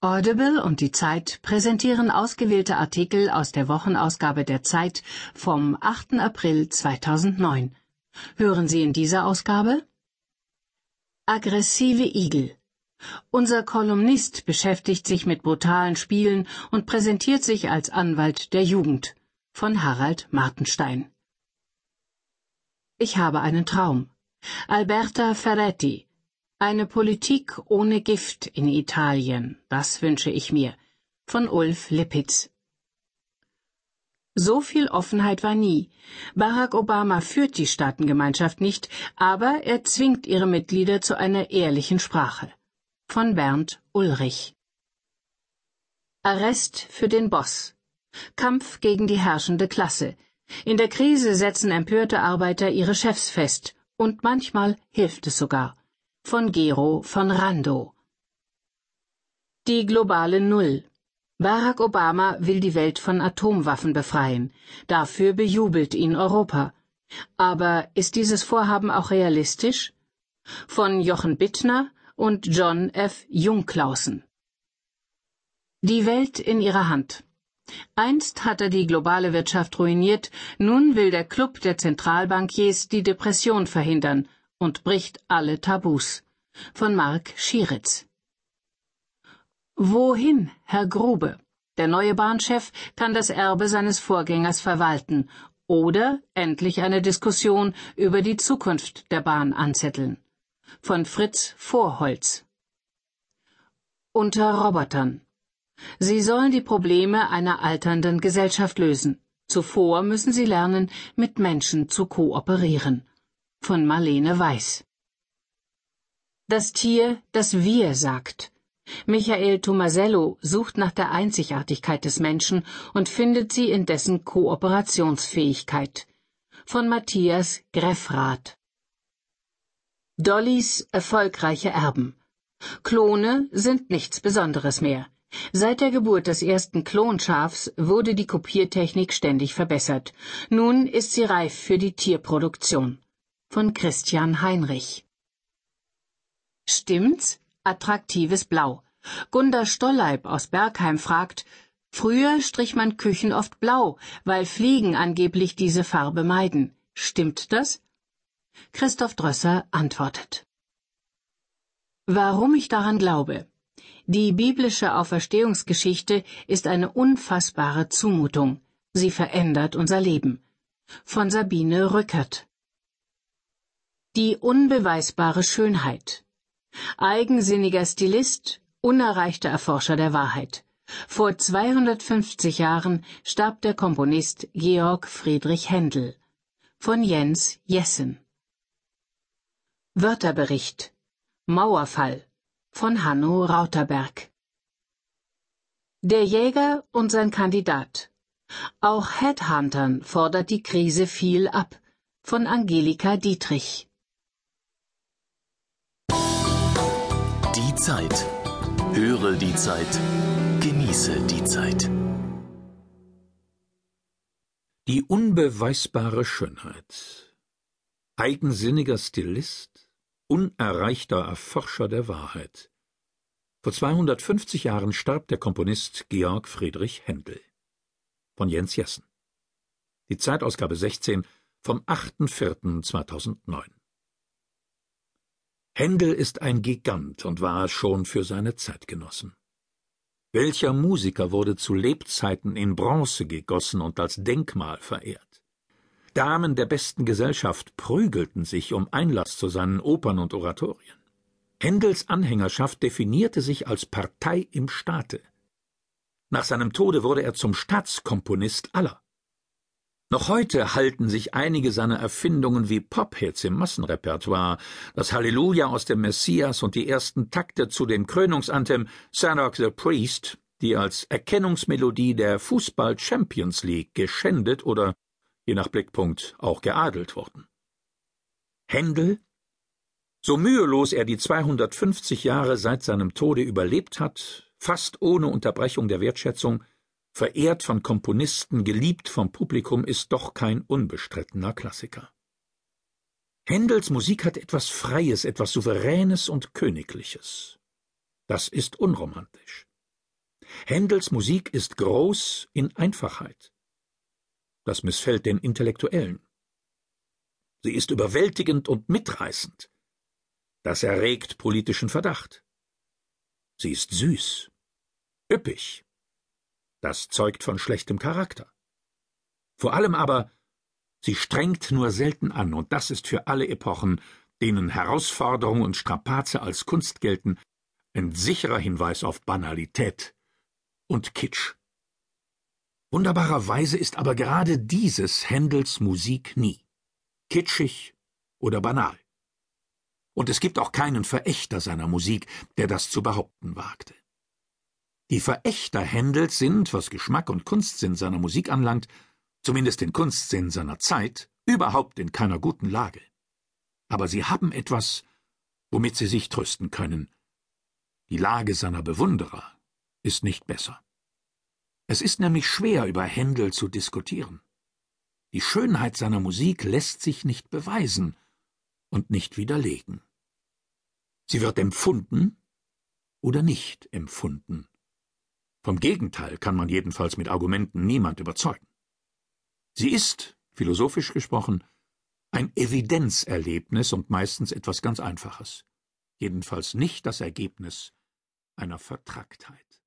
Audible und die Zeit präsentieren ausgewählte Artikel aus der Wochenausgabe der Zeit vom 8. April 2009. Hören Sie in dieser Ausgabe Aggressive Igel. Unser Kolumnist beschäftigt sich mit brutalen Spielen und präsentiert sich als Anwalt der Jugend von Harald Martenstein. Ich habe einen Traum. Alberta Ferretti eine Politik ohne Gift in Italien, das wünsche ich mir. Von Ulf Lippitz. So viel Offenheit war nie. Barack Obama führt die Staatengemeinschaft nicht, aber er zwingt ihre Mitglieder zu einer ehrlichen Sprache. Von Bernd Ulrich. Arrest für den Boss. Kampf gegen die herrschende Klasse. In der Krise setzen empörte Arbeiter ihre Chefs fest, und manchmal hilft es sogar von Gero von Rando. Die globale Null. Barack Obama will die Welt von Atomwaffen befreien. Dafür bejubelt ihn Europa. Aber ist dieses Vorhaben auch realistisch? Von Jochen Bittner und John F. Jungklausen. Die Welt in ihrer Hand. Einst hat er die globale Wirtschaft ruiniert, nun will der Club der Zentralbankiers die Depression verhindern und bricht alle Tabus. Von Mark Schieritz. Wohin, Herr Grube? Der neue Bahnchef kann das Erbe seines Vorgängers verwalten oder endlich eine Diskussion über die Zukunft der Bahn anzetteln. Von Fritz Vorholz. Unter Robotern. Sie sollen die Probleme einer alternden Gesellschaft lösen. Zuvor müssen sie lernen, mit Menschen zu kooperieren von Marlene Weiß. Das Tier, das Wir sagt. Michael Tomasello sucht nach der Einzigartigkeit des Menschen und findet sie in dessen Kooperationsfähigkeit. Von Matthias Greffrath. Dollys erfolgreiche Erben. Klone sind nichts Besonderes mehr. Seit der Geburt des ersten Klonschafs wurde die Kopiertechnik ständig verbessert. Nun ist sie reif für die Tierproduktion von Christian Heinrich. Stimmt's? Attraktives Blau. Gunda Stolleib aus Bergheim fragt, Früher strich man Küchen oft blau, weil Fliegen angeblich diese Farbe meiden. Stimmt das? Christoph Drösser antwortet. Warum ich daran glaube. Die biblische Auferstehungsgeschichte ist eine unfassbare Zumutung. Sie verändert unser Leben. Von Sabine Rückert. Die unbeweisbare Schönheit. Eigensinniger Stilist, unerreichter Erforscher der Wahrheit. Vor 250 Jahren starb der Komponist Georg Friedrich Händel. Von Jens Jessen. Wörterbericht. Mauerfall. Von Hanno Rauterberg. Der Jäger und sein Kandidat. Auch Headhuntern fordert die Krise viel ab. Von Angelika Dietrich. Zeit. Höre die Zeit. Genieße die Zeit. Die unbeweisbare Schönheit. Eigensinniger Stilist, unerreichter Erforscher der Wahrheit. Vor 250 Jahren starb der Komponist Georg Friedrich Händel. Von Jens Jessen. Die Zeitausgabe 16 vom 8.4.2009. Händel ist ein Gigant und war es schon für seine Zeitgenossen. Welcher Musiker wurde zu Lebzeiten in Bronze gegossen und als Denkmal verehrt? Damen der besten Gesellschaft prügelten sich um Einlass zu seinen Opern und Oratorien. Händels Anhängerschaft definierte sich als Partei im Staate. Nach seinem Tode wurde er zum Staatskomponist aller. Noch heute halten sich einige seiner Erfindungen wie Pophits im Massenrepertoire, das Halleluja aus dem Messias und die ersten Takte zu dem Krönungsantem Sanok the Priest, die als Erkennungsmelodie der Fußball Champions League geschändet oder, je nach Blickpunkt, auch geadelt wurden. Händel? So mühelos er die 250 Jahre seit seinem Tode überlebt hat, fast ohne Unterbrechung der Wertschätzung, verehrt von Komponisten, geliebt vom Publikum, ist doch kein unbestrittener Klassiker. Händels Musik hat etwas Freies, etwas Souveränes und Königliches. Das ist unromantisch. Händels Musik ist groß in Einfachheit. Das missfällt den Intellektuellen. Sie ist überwältigend und mitreißend. Das erregt politischen Verdacht. Sie ist süß, üppig. Das zeugt von schlechtem Charakter. Vor allem aber, sie strengt nur selten an, und das ist für alle Epochen, denen Herausforderung und Strapaze als Kunst gelten, ein sicherer Hinweis auf Banalität und Kitsch. Wunderbarerweise ist aber gerade dieses Händels Musik nie kitschig oder banal. Und es gibt auch keinen Verächter seiner Musik, der das zu behaupten wagte. Die Verächter Händels sind, was Geschmack und Kunstsinn seiner Musik anlangt, zumindest den Kunstsinn seiner Zeit, überhaupt in keiner guten Lage. Aber sie haben etwas, womit sie sich trösten können. Die Lage seiner Bewunderer ist nicht besser. Es ist nämlich schwer, über Händel zu diskutieren. Die Schönheit seiner Musik lässt sich nicht beweisen und nicht widerlegen. Sie wird empfunden oder nicht empfunden. Vom Gegenteil kann man jedenfalls mit Argumenten niemand überzeugen. Sie ist, philosophisch gesprochen, ein Evidenzerlebnis und meistens etwas ganz Einfaches, jedenfalls nicht das Ergebnis einer Vertracktheit.